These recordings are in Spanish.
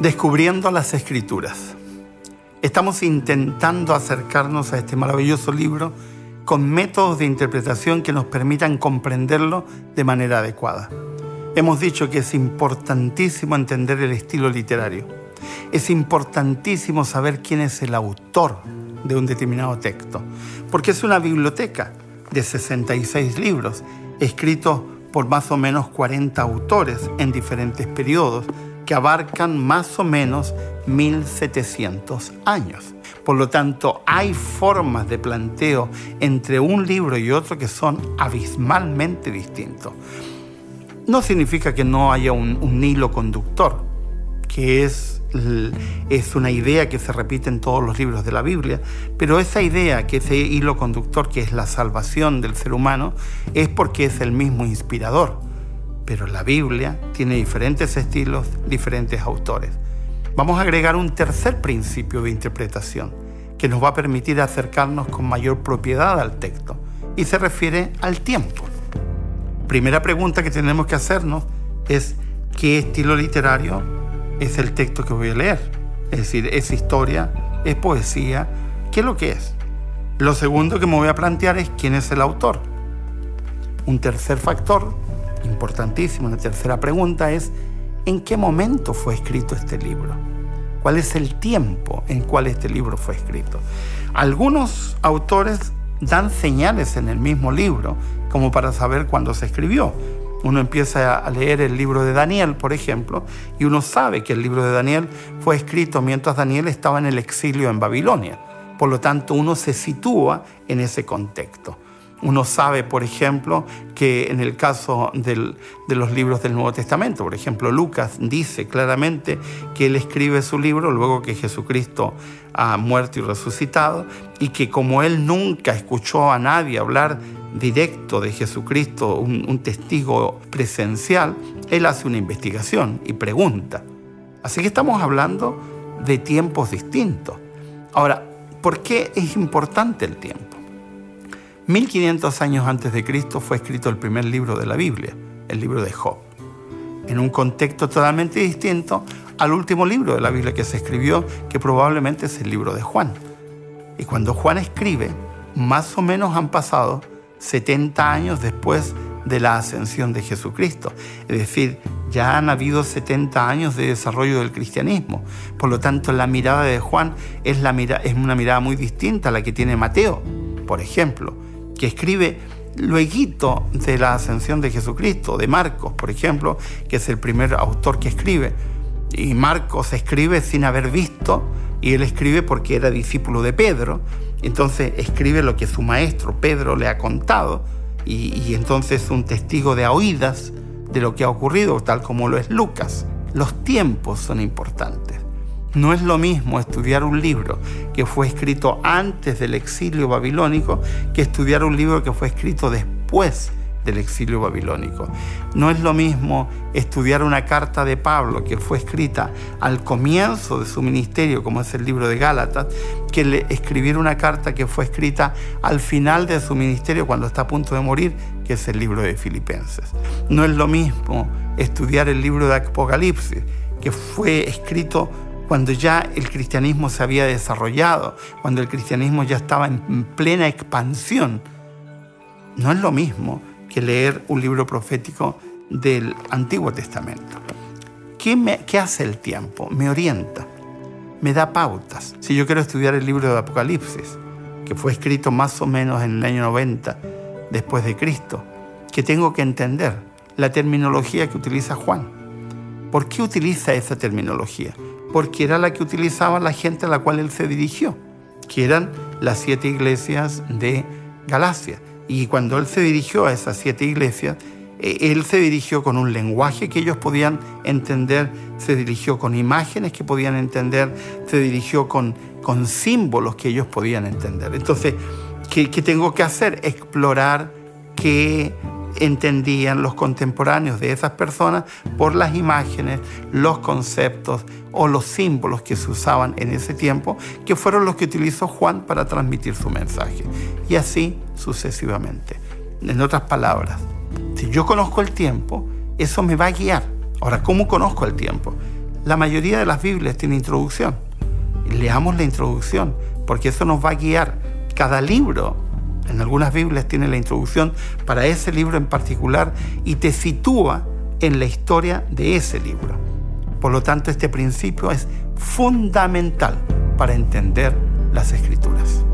Descubriendo las escrituras. Estamos intentando acercarnos a este maravilloso libro con métodos de interpretación que nos permitan comprenderlo de manera adecuada. Hemos dicho que es importantísimo entender el estilo literario. Es importantísimo saber quién es el autor de un determinado texto, porque es una biblioteca de 66 libros, escritos por más o menos 40 autores en diferentes periodos, que abarcan más o menos 1700 años. Por lo tanto, hay formas de planteo entre un libro y otro que son abismalmente distintos. No significa que no haya un, hilo conductor, que es, es una idea que se repite en todos los libros de la Biblia, pero esa idea, que ese hilo conductor, que es la salvación del ser humano, es porque es el mismo inspirador pero la Biblia tiene diferentes estilos, diferentes autores. Vamos a agregar un tercer principio de interpretación que nos va a permitir acercarnos con mayor propiedad al texto y se refiere al tiempo. Primera pregunta que tenemos que hacernos es ¿qué estilo literario es el texto que voy a leer? Es decir, ¿es historia? ¿Es poesía? ¿Qué es lo que es? Lo segundo que me voy a plantear es quién es el autor. Un tercer factor importantísimo, la tercera pregunta es, ¿en qué momento fue escrito este libro? ¿Cuál es el tiempo en cual este libro fue escrito? Algunos autores dan señales en el mismo libro como para saber cuándo se escribió. Uno empieza a leer el libro de Daniel, por ejemplo, y uno sabe que el libro de Daniel fue escrito mientras Daniel estaba en el exilio en Babilonia. Por lo tanto, uno se sitúa en ese contexto. Uno sabe, por ejemplo, que en el caso de los libros del Nuevo Testamento, por ejemplo, Lucas dice claramente que él escribe su libro luego que Jesucristo ha muerto y resucitado, y que como él nunca escuchó a nadie hablar directo de Jesucristo, un, un testigo presencial, él hace una investigación y pregunta. Así que estamos hablando de tiempos distintos. Ahora, ¿por qué es importante el tiempo? 1500 años antes de Cristo fue escrito el primer libro de la Biblia, el libro de Job, en un contexto totalmente distinto al último libro de la Biblia que se escribió, que probablemente es el libro de Juan. Y cuando Juan escribe, más o menos han pasado 70 años después de la ascensión de Jesucristo. Es decir, ya han habido 70 años de desarrollo del cristianismo. Por lo tanto, la mirada de Juan es, una mirada muy distinta a la que tiene Mateo, por ejemplo que escribe luego de la ascensión de Jesucristo, de Marcos, por ejemplo, que es el primer autor que escribe. Y Marcos escribe sin haber visto, y él escribe porque era discípulo de Pedro, entonces escribe lo que su maestro Pedro le ha contado, y, entonces un testigo de oídas de lo que ha ocurrido, tal como lo es Lucas. Los tiempos son importantes. No es lo mismo estudiar un libro que fue escrito antes del exilio babilónico que estudiar un libro que fue escrito después del exilio babilónico. No es lo mismo estudiar una carta de Pablo que fue escrita al comienzo de su ministerio, como es el libro de Gálatas, que escribir una carta que fue escrita al final de su ministerio, cuando está a punto de morir, que es el libro de Filipenses. No es lo mismo estudiar el libro de Apocalipsis, que fue escrito cuando ya el cristianismo se había desarrollado, cuando el cristianismo ya estaba en plena expansión. No es lo mismo que leer un libro profético del Antiguo Testamento. ¿Qué, me, ¿Qué hace el tiempo? Me orienta, me da pautas. Si yo quiero estudiar el libro de Apocalipsis, que fue escrito más o menos en el año 90 después de Cristo, que tengo que entender la terminología que utiliza Juan. ¿Por qué utiliza esa terminología? Porque era la que utilizaba la gente a la cual él se dirigió, que eran las siete iglesias de Galacia. Y cuando él se dirigió a esas siete iglesias, eh, él se dirigió con un lenguaje que ellos podían entender, se dirigió con imágenes que podían entender, se dirigió con, con símbolos que ellos podían entender. Entonces, ¿qué, qué tengo que hacer? Explorar qué entendían los contemporáneos de esas personas por las imágenes, los conceptos o los símbolos que se usaban en ese tiempo, que fueron los que utilizó Juan para transmitir su mensaje. Y así sucesivamente. En otras palabras, si yo conozco el tiempo, eso me va a guiar. Ahora, ¿cómo conozco el tiempo? la mayoría de las Biblias tiene introducción. Leamos la introducción, porque eso nos va a guiar. Cada libro, en algunas Biblias tiene la introducción para ese libro en particular y te sitúa en la historia de ese libro. Por lo tanto, este principio es fundamental para entender las escrituras.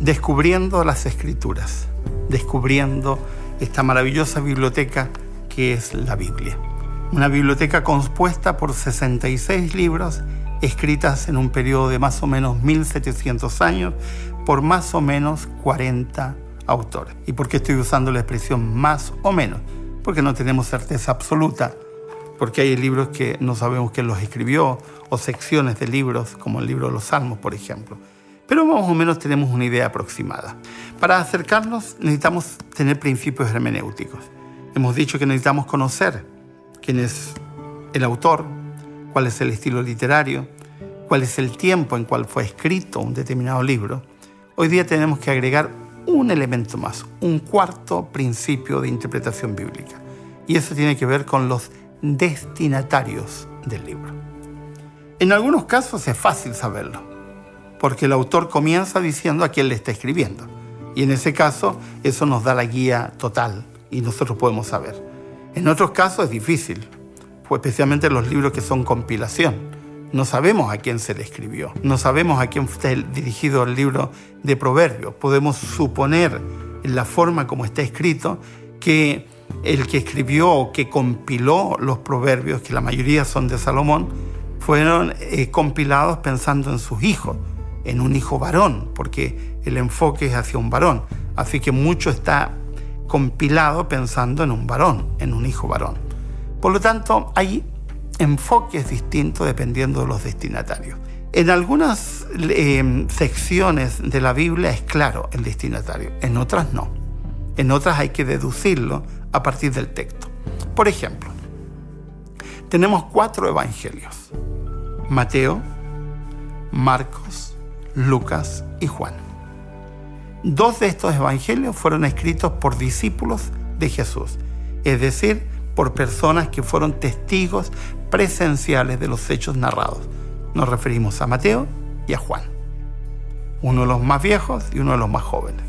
Descubriendo las escrituras, descubriendo esta maravillosa biblioteca que es la Biblia. Una biblioteca compuesta por 66 libros escritas en un periodo de más o menos 1700 años por más o menos 40 autores. ¿Y por qué estoy usando la expresión más o menos? Porque no tenemos certeza absoluta, porque hay libros que no sabemos quién los escribió, o secciones de libros, como el libro de los Salmos, por ejemplo. Pero más o menos tenemos una idea aproximada. Para acercarnos necesitamos tener principios hermenéuticos. Hemos dicho que necesitamos conocer quién es el autor, cuál es el estilo literario, cuál es el tiempo en cual fue escrito un determinado libro. Hoy día tenemos que agregar un elemento más, un cuarto principio de interpretación bíblica. Y eso tiene que ver con los destinatarios del libro. En algunos casos es fácil saberlo, porque el autor comienza diciendo a quién le está escribiendo. Y en ese caso, eso nos da la guía total y nosotros podemos saber. En otros casos es difícil, pues especialmente los libros que son compilación. No sabemos a quién se le escribió, no sabemos a quién está dirigido el libro de Proverbios. Podemos suponer en la forma como está escrito que el que escribió o que compiló los proverbios, que la mayoría son de Salomón, fueron eh, compilados pensando en sus hijos, en un hijo varón, porque el enfoque es hacia un varón. Así que mucho está compilado pensando en un varón, en un hijo varón. Por lo tanto, hay enfoques distintos dependiendo de los destinatarios. En algunas eh, secciones de la Biblia es claro el destinatario, en otras no. En otras hay que deducirlo a partir del texto. Por ejemplo, tenemos cuatro evangelios. Mateo, Marcos, Lucas y Juan. Dos de estos evangelios fueron escritos por discípulos de Jesús, es decir, por personas que fueron testigos presenciales de los hechos narrados. Nos referimos a Mateo y a Juan, uno de los más viejos y uno de los más jóvenes.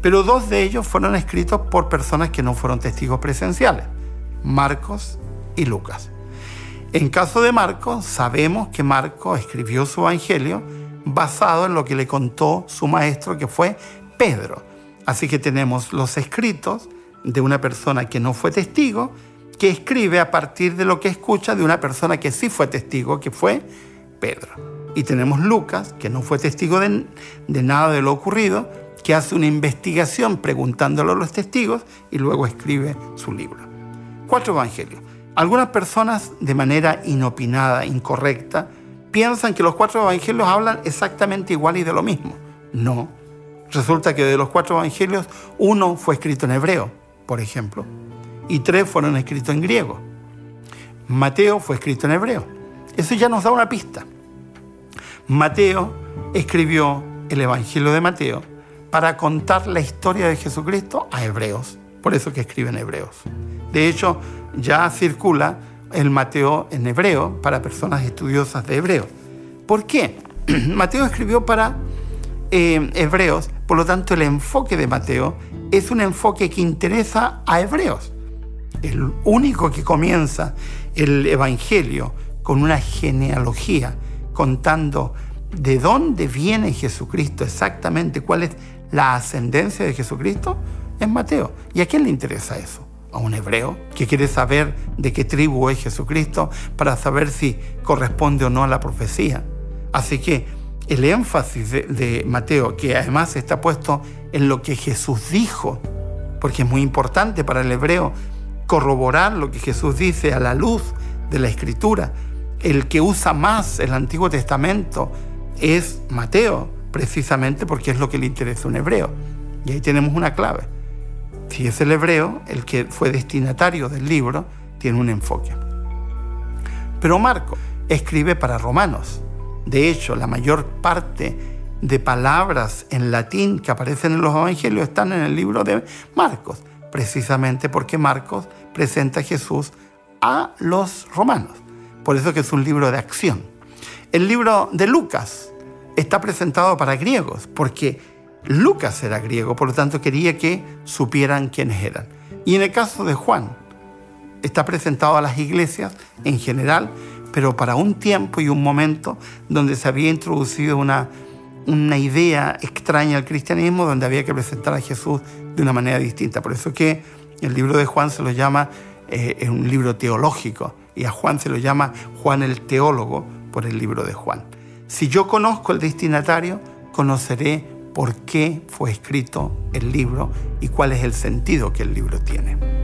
Pero dos de ellos fueron escritos por personas que no fueron testigos presenciales, Marcos y Lucas. En caso de Marcos, sabemos que Marcos escribió su evangelio basado en lo que le contó su maestro, que fue Pedro. Así que tenemos los escritos de una persona que no fue testigo que escribe a partir de lo que escucha de una persona que sí fue testigo, que fue Pedro. Y tenemos Lucas, que no fue testigo de, nada de lo ocurrido, que hace una investigación preguntándolo a los testigos y luego escribe su libro. Cuatro evangelios. Algunas personas, de manera inopinada, incorrecta, piensan que los cuatro evangelios hablan exactamente igual y de lo mismo. No. Resulta que de los cuatro evangelios, uno fue escrito en hebreo, por ejemplo y tres fueron escritos en griego. Mateo fue escrito en hebreo. Eso ya nos da una pista. Mateo escribió el Evangelio de Mateo para contar la historia de Jesucristo a hebreos. Por eso que escribe en hebreos. De hecho, ya circula el Mateo en hebreo para personas estudiosas de hebreo. ¿Por qué? Mateo escribió para eh, hebreos, por lo tanto el enfoque de Mateo es un enfoque que interesa a hebreos el único que comienza el Evangelio con una genealogía, contando de dónde viene Jesucristo, exactamente cuál es la ascendencia de Jesucristo, es Mateo. ¿Y a quién le interesa eso? A un hebreo que quiere saber de qué tribu es Jesucristo para saber si corresponde o no a la profecía. Así que el énfasis de, Mateo, que además está puesto en lo que Jesús dijo, porque es muy importante para el hebreo corroborar lo que Jesús dice a la luz de la Escritura. El que usa más el Antiguo Testamento es Mateo, precisamente porque es lo que le interesa a un hebreo. Y ahí tenemos una clave. Si es el hebreo, el que fue destinatario del libro, tiene un enfoque. Pero Marco escribe para romanos. De hecho, la mayor parte de palabras en latín que aparecen en los evangelios están en el libro de Marcos, precisamente porque Marcos presenta a Jesús a los romanos. Por eso que es un libro de acción. El libro de Lucas está presentado para griegos, porque Lucas era griego, por lo tanto quería que supieran quiénes eran. Y en el caso de Juan, está presentado a las iglesias en general, pero para un tiempo y un momento donde se había introducido una, una idea extraña al cristianismo, donde había que presentar a Jesús de una manera distinta. Por eso que el libro de Juan se lo llama, eh, un libro teológico, y a Juan se lo llama Juan el teólogo por el libro de Juan. Si yo conozco el destinatario, conoceré por qué fue escrito el libro y cuál es el sentido que el libro tiene.